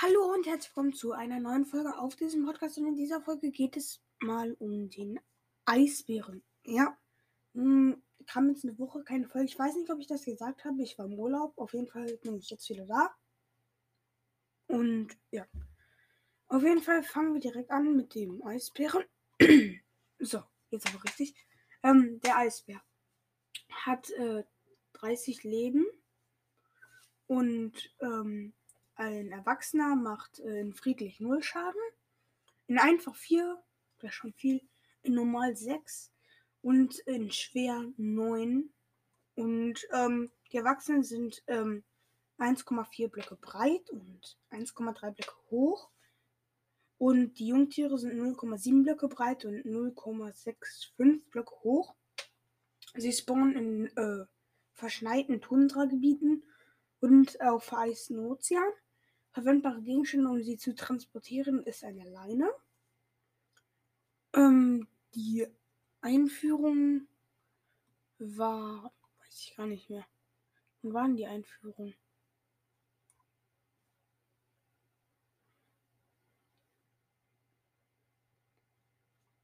Hallo und herzlich willkommen zu einer neuen Folge auf diesem Podcast. Und in dieser Folge geht es mal um den Eisbären. Ja, hm, kam jetzt eine Woche keine Folge. Ich weiß nicht, ob ich das gesagt habe. Ich war im Urlaub. Auf jeden Fall bin ich jetzt wieder da. Und ja, auf jeden Fall fangen wir direkt an mit dem Eisbären. so, jetzt aber richtig. Ähm, der Eisbär hat äh, 30 Leben und ähm, ein Erwachsener macht äh, in friedlich 0 Schaden. In einfach 4, wäre schon viel. In normal 6 und in schwer 9. Und ähm, die Erwachsenen sind ähm, 1,4 Blöcke breit und 1,3 Blöcke hoch. Und die Jungtiere sind 0,7 Blöcke breit und 0,65 Blöcke hoch. Sie spawnen in äh, verschneiten Tundragebieten und auf vereisten Ozean. Verwendbare Gegenstände, um sie zu transportieren, ist eine Leine. Ähm, die Einführung war, weiß ich gar nicht mehr. Wann waren die Einführung?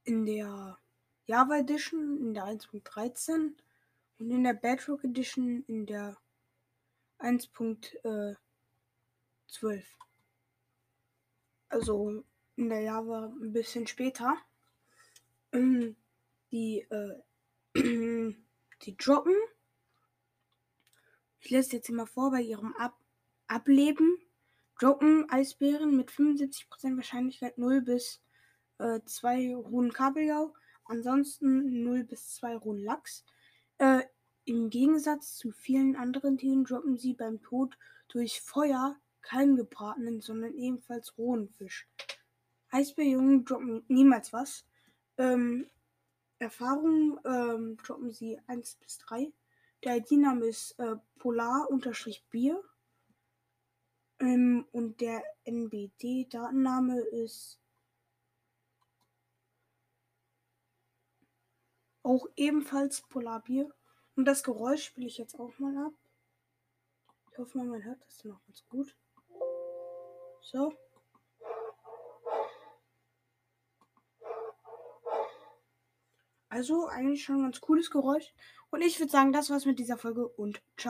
In der Java Edition in der 1.13 und in der Bedrock Edition in der 1.12. Also in der Java ein bisschen später. Ähm, die, äh, die droppen. Ich lese jetzt mal vor, bei ihrem Ab Ableben droppen Eisbären mit 75% Wahrscheinlichkeit 0 bis äh, 2 Ruhen Kabeljau. Ansonsten 0 bis 2 Ruhen Lachs. Äh, Im Gegensatz zu vielen anderen Tieren droppen sie beim Tod durch Feuer keinen gebratenen, sondern ebenfalls rohen Fisch. Eisbärjungen droppen niemals was. Ähm, Erfahrung ähm, droppen sie 1 bis 3. Der ID-Name ist äh, Polar-Bier. Ähm, und der NBD-Datenname ist auch ebenfalls Polarbier. Und das Geräusch spiele ich jetzt auch mal ab. Ich hoffe mal, man hört das noch ganz gut. So. Also eigentlich schon ein ganz cooles Geräusch. Und ich würde sagen, das war's mit dieser Folge und ciao.